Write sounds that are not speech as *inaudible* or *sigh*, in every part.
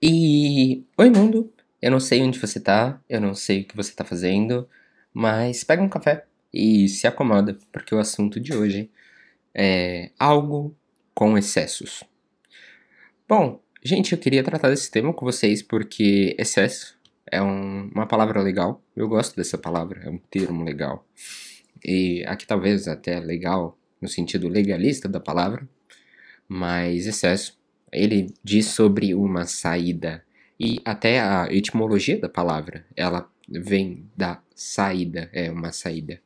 E oi mundo, eu não sei onde você tá, eu não sei o que você tá fazendo, mas pega um café e se acomoda, porque o assunto de hoje é algo com excessos. Bom, gente, eu queria tratar desse tema com vocês porque excesso é um- uma palavra legal, eu gosto dessa palavra, é um termo legal. E aqui talvez até legal no sentido legalista da palavra, mas excesso ele diz sobre uma saída e até a etimologia da palavra, ela vem da saída, é uma saída.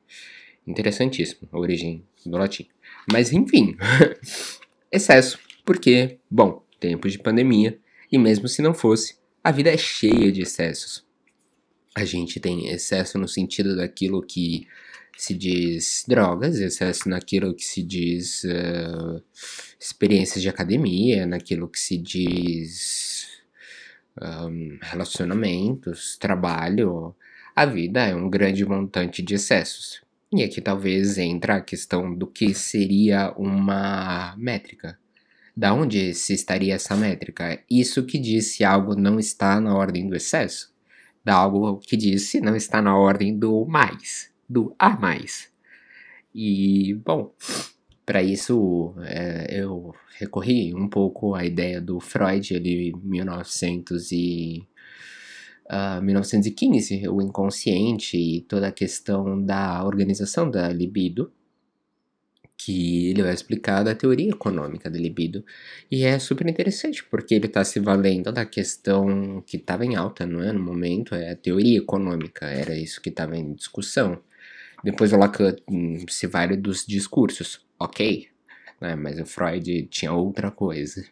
Interessantíssimo, a origem do latim. Mas enfim, *laughs* excesso, porque, bom, tempos de pandemia, e mesmo se não fosse, a vida é cheia de excessos. A gente tem excesso no sentido daquilo que se diz drogas, excesso naquilo que se diz uh, experiências de academia, naquilo que se diz um, relacionamentos, trabalho. A vida é um grande montante de excessos. E aqui talvez entra a questão do que seria uma métrica. Da onde se estaria essa métrica? Isso que diz se algo não está na ordem do excesso. Da algo que diz se não está na ordem do mais do a. E, bom, para isso é, eu recorri um pouco à ideia do Freud, ali 1900 e, uh, 1915, o inconsciente e toda a questão da organização da libido, que ele vai explicar da teoria econômica da libido. E é super interessante, porque ele está se valendo da questão que estava em alta não é, no momento, é a teoria econômica, era isso que estava em discussão. Depois o Lacan hum, se vale dos discursos, ok, né, mas o Freud tinha outra coisa.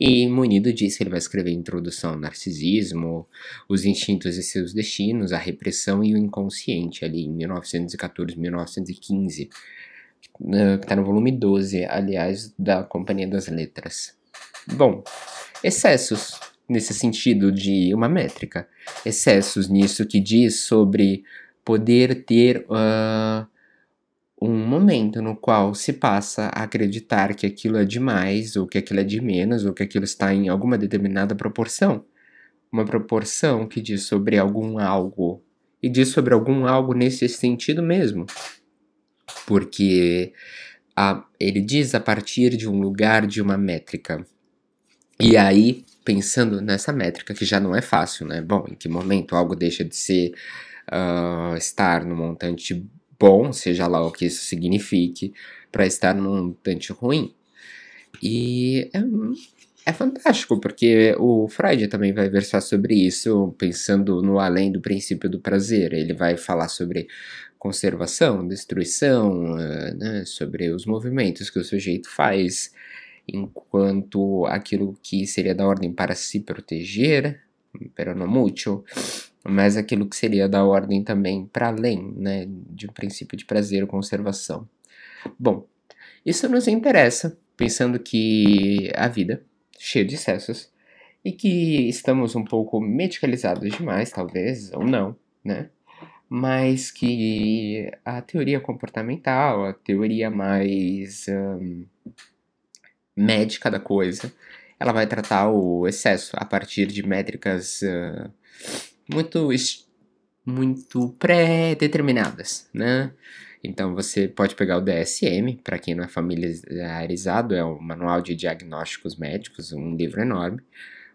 E Munido disse que ele vai escrever Introdução ao Narcisismo, Os Instintos e Seus Destinos, A Repressão e o Inconsciente, ali em 1914, 1915, que está no volume 12, aliás, da Companhia das Letras. Bom, excessos nesse sentido de uma métrica, excessos nisso que diz sobre poder ter uh, um momento no qual se passa a acreditar que aquilo é demais, ou que aquilo é de menos, ou que aquilo está em alguma determinada proporção. Uma proporção que diz sobre algum algo. E diz sobre algum algo nesse sentido mesmo. Porque a, ele diz a partir de um lugar de uma métrica. E aí, pensando nessa métrica, que já não é fácil, né? Bom, em que momento algo deixa de ser uh, estar no montante bom, seja lá o que isso signifique, para estar num montante ruim. E é, é, fantástico, porque o Freud também vai versar sobre isso, pensando no além do princípio do prazer. Ele vai falar sobre conservação, destruição, uh, né, sobre os movimentos que o sujeito faz, enquanto aquilo que seria da ordem para se proteger, pero não mútil, mas aquilo que seria da ordem também para além, né, de um princípio de prazer ou conservação. Bom, isso nos interessa, pensando que a vida, cheia de excessos, e que estamos um pouco medicalizados demais, talvez, ou não, né? Mas que a teoria comportamental, a teoria mais um, médica da coisa, ela vai tratar o excesso a partir de métricas uh, muito, muito pré-determinadas, né? Então você pode pegar o DSM, para quem não é familiarizado, é o Manual de Diagnósticos Médicos, um livro enorme,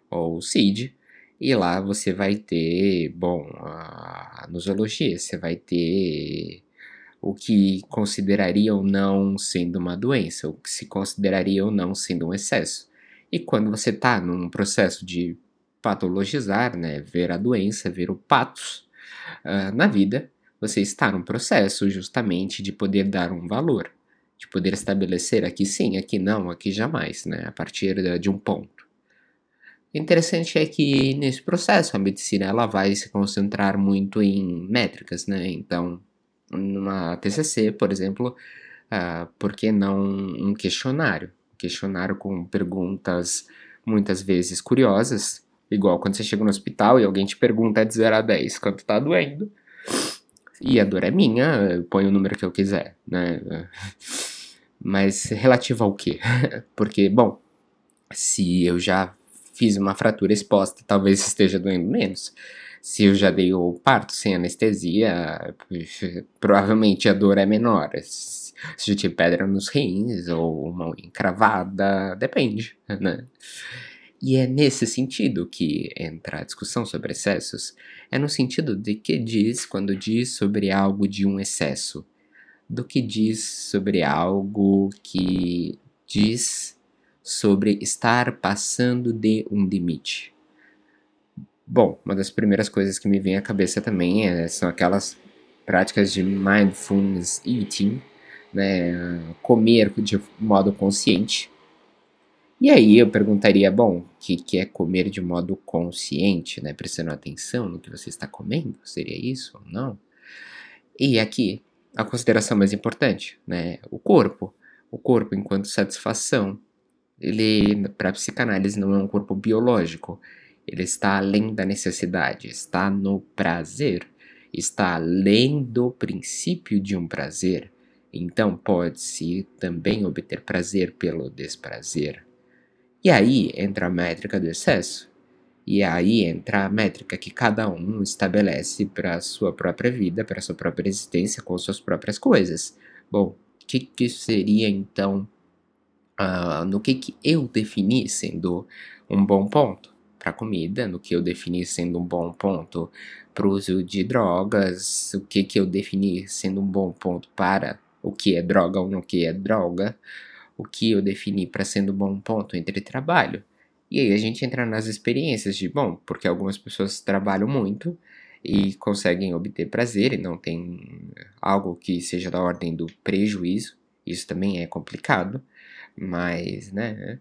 ou o CID, e lá você vai ter, bom, a nosologia, você vai ter o que consideraria ou não sendo uma doença, o que se consideraria ou não sendo um excesso. E quando você está num processo de patologizar, né, ver a doença, ver o patos uh, na vida, você está num processo justamente de poder dar um valor, de poder estabelecer aqui sim, aqui não, aqui jamais, né, a partir de um ponto. O interessante é que nesse processo a medicina ela vai se concentrar muito em métricas, né? Então, numa TCC, por exemplo, uh, por que não um questionário? Um questionário com perguntas muitas vezes curiosas, Igual quando você chega no hospital e alguém te pergunta de 0 a 10 quanto tá doendo. E a dor é minha, ponho o número que eu quiser, né? Mas relativo ao quê? *laughs* Porque, bom, se eu já fiz uma fratura exposta, talvez esteja doendo menos. Se eu já dei o parto sem anestesia, provavelmente a dor é menor. Se eu tive pedra nos rins ou uma encravada, depende, né? E é nesse sentido que entra a discussão sobre excessos. É no sentido de que diz quando diz sobre algo de um excesso, do que diz sobre algo que diz sobre estar passando de um limite. Bom, uma das primeiras coisas que me vem à cabeça também é, são aquelas práticas de mindfulness eating, né, comer de modo consciente. E aí eu perguntaria, bom, o que, que é comer de modo consciente, né, prestando atenção no que você está comendo? Seria isso ou não? E aqui, a consideração mais importante, né, o corpo. O corpo enquanto satisfação, ele, para a psicanálise, não é um corpo biológico. Ele está além da necessidade, está no prazer, está além do princípio de um prazer. Então pode-se também obter prazer pelo desprazer. E aí entra a métrica do excesso. E aí entra a métrica que cada um estabelece para a sua própria vida, para a sua própria existência, com suas próprias coisas. Bom, o que, que seria então uh, no que, que eu defini sendo um bom ponto para comida, no que eu defini sendo um bom ponto para o uso de drogas, o que, que eu defini sendo um bom ponto para o que é droga ou não que é droga, o que eu defini para sendo bom ponto entre trabalho. E aí a gente entra nas experiências de, bom, porque algumas pessoas trabalham muito e conseguem obter prazer e não tem algo que seja da ordem do prejuízo, isso também é complicado mas, né,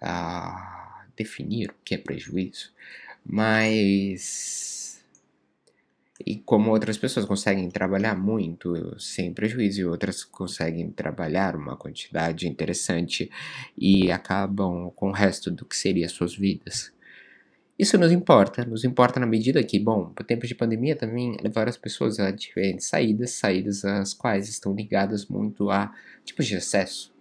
a definir o que é prejuízo, mas e como outras pessoas conseguem trabalhar muito sem prejuízo e outras conseguem trabalhar uma quantidade interessante e acabam com o resto do que seria suas vidas. Isso nos importa, nos importa na medida que, bom, o tempo de pandemia também levaram as pessoas a diferentes saídas, saídas as quais estão ligadas muito a tipos de excesso.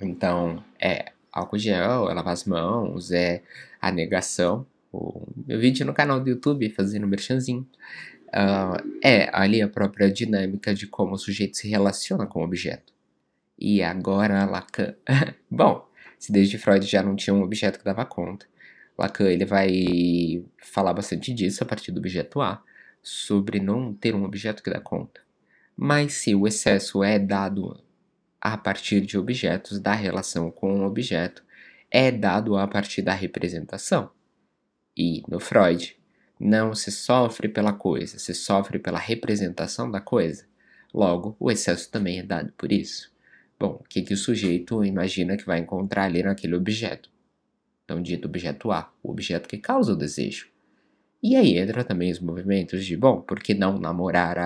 Então, é álcool gel, é lavar as mãos, é a negação. O meu vídeo no canal do YouTube fazendo merchanzinho. Uh, é ali a própria dinâmica de como o sujeito se relaciona com o objeto. E agora Lacan. *laughs* Bom, se desde Freud já não tinha um objeto que dava conta, Lacan ele vai falar bastante disso a partir do objeto A, sobre não ter um objeto que dá conta. Mas se o excesso é dado a partir de objetos da relação com o objeto é dado a partir da representação. E no Freud, não se sofre pela coisa, se sofre pela representação da coisa. Logo, o excesso também é dado por isso. Bom, o que, que o sujeito imagina que vai encontrar ali naquele objeto? Então, dito objeto A, o objeto que causa o desejo. E aí entra também os movimentos de, bom, por que não namorar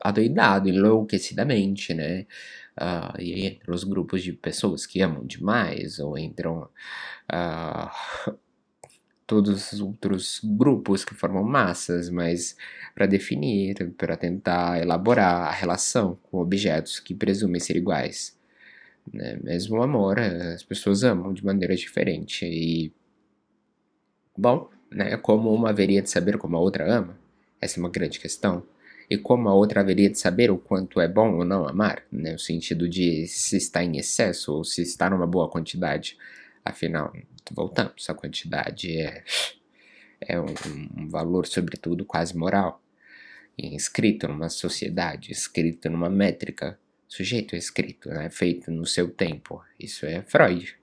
adoidado, enlouquecidamente, né? Uh, e aí entram os grupos de pessoas que amam demais, ou entram uh, todos os outros grupos que formam massas, mas para definir, para tentar elaborar a relação com objetos que presumem ser iguais. Né? Mesmo o amor, as pessoas amam de maneira diferente. E, bom, né, como uma haveria de saber como a outra ama? Essa é uma grande questão e como a outra haveria de saber o quanto é bom ou não amar, né? no sentido de se está em excesso ou se está numa boa quantidade. Afinal, voltamos, a quantidade é, é um, um valor, sobretudo, quase moral, inscrito numa sociedade, escrito numa métrica, sujeito escrito, né? feito no seu tempo. Isso é Freud.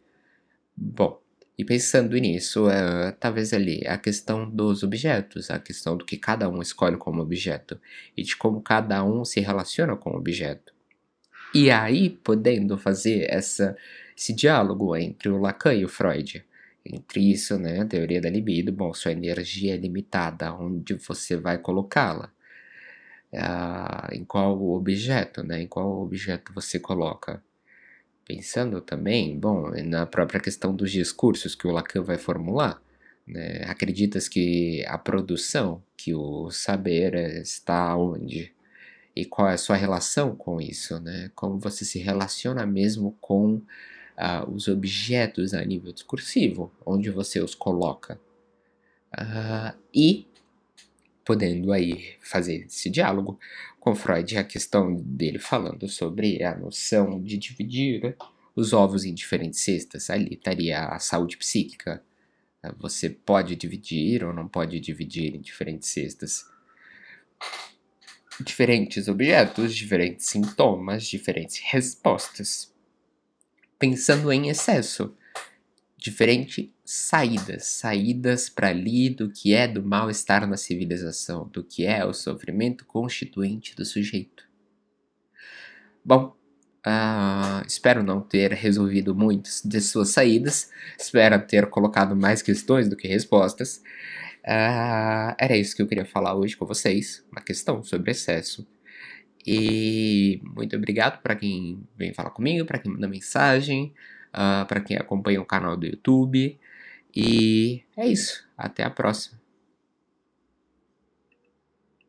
Bom, e pensando nisso, é, talvez ali a questão dos objetos, a questão do que cada um escolhe como objeto e de como cada um se relaciona com o objeto. E aí, podendo fazer essa, esse diálogo entre o Lacan e o Freud, entre isso, né, a teoria da libido, bom, sua energia é limitada, onde você vai colocá-la? Uh, em qual objeto, né, em qual objeto você coloca? Pensando também, bom, na própria questão dos discursos que o Lacan vai formular, né? acreditas que a produção, que o saber está onde? E qual é a sua relação com isso, né? Como você se relaciona mesmo com uh, os objetos a nível discursivo, onde você os coloca. Uh, e podendo aí fazer esse diálogo com Freud, a questão dele falando sobre a noção de dividir os ovos em diferentes cestas. Ali estaria a saúde psíquica. Você pode dividir ou não pode dividir em diferentes cestas. Diferentes objetos, diferentes sintomas, diferentes respostas. Pensando em excesso, diferentes saídas, saídas para ali do que é do mal-estar na civilização, do que é o sofrimento constituinte do sujeito. Bom, uh, espero não ter resolvido muitas de suas saídas, espero ter colocado mais questões do que respostas. Uh, era isso que eu queria falar hoje com vocês, uma questão sobre excesso. E muito obrigado para quem vem falar comigo, para quem manda mensagem, uh, para quem acompanha o canal do YouTube. E é isso. Até a próxima.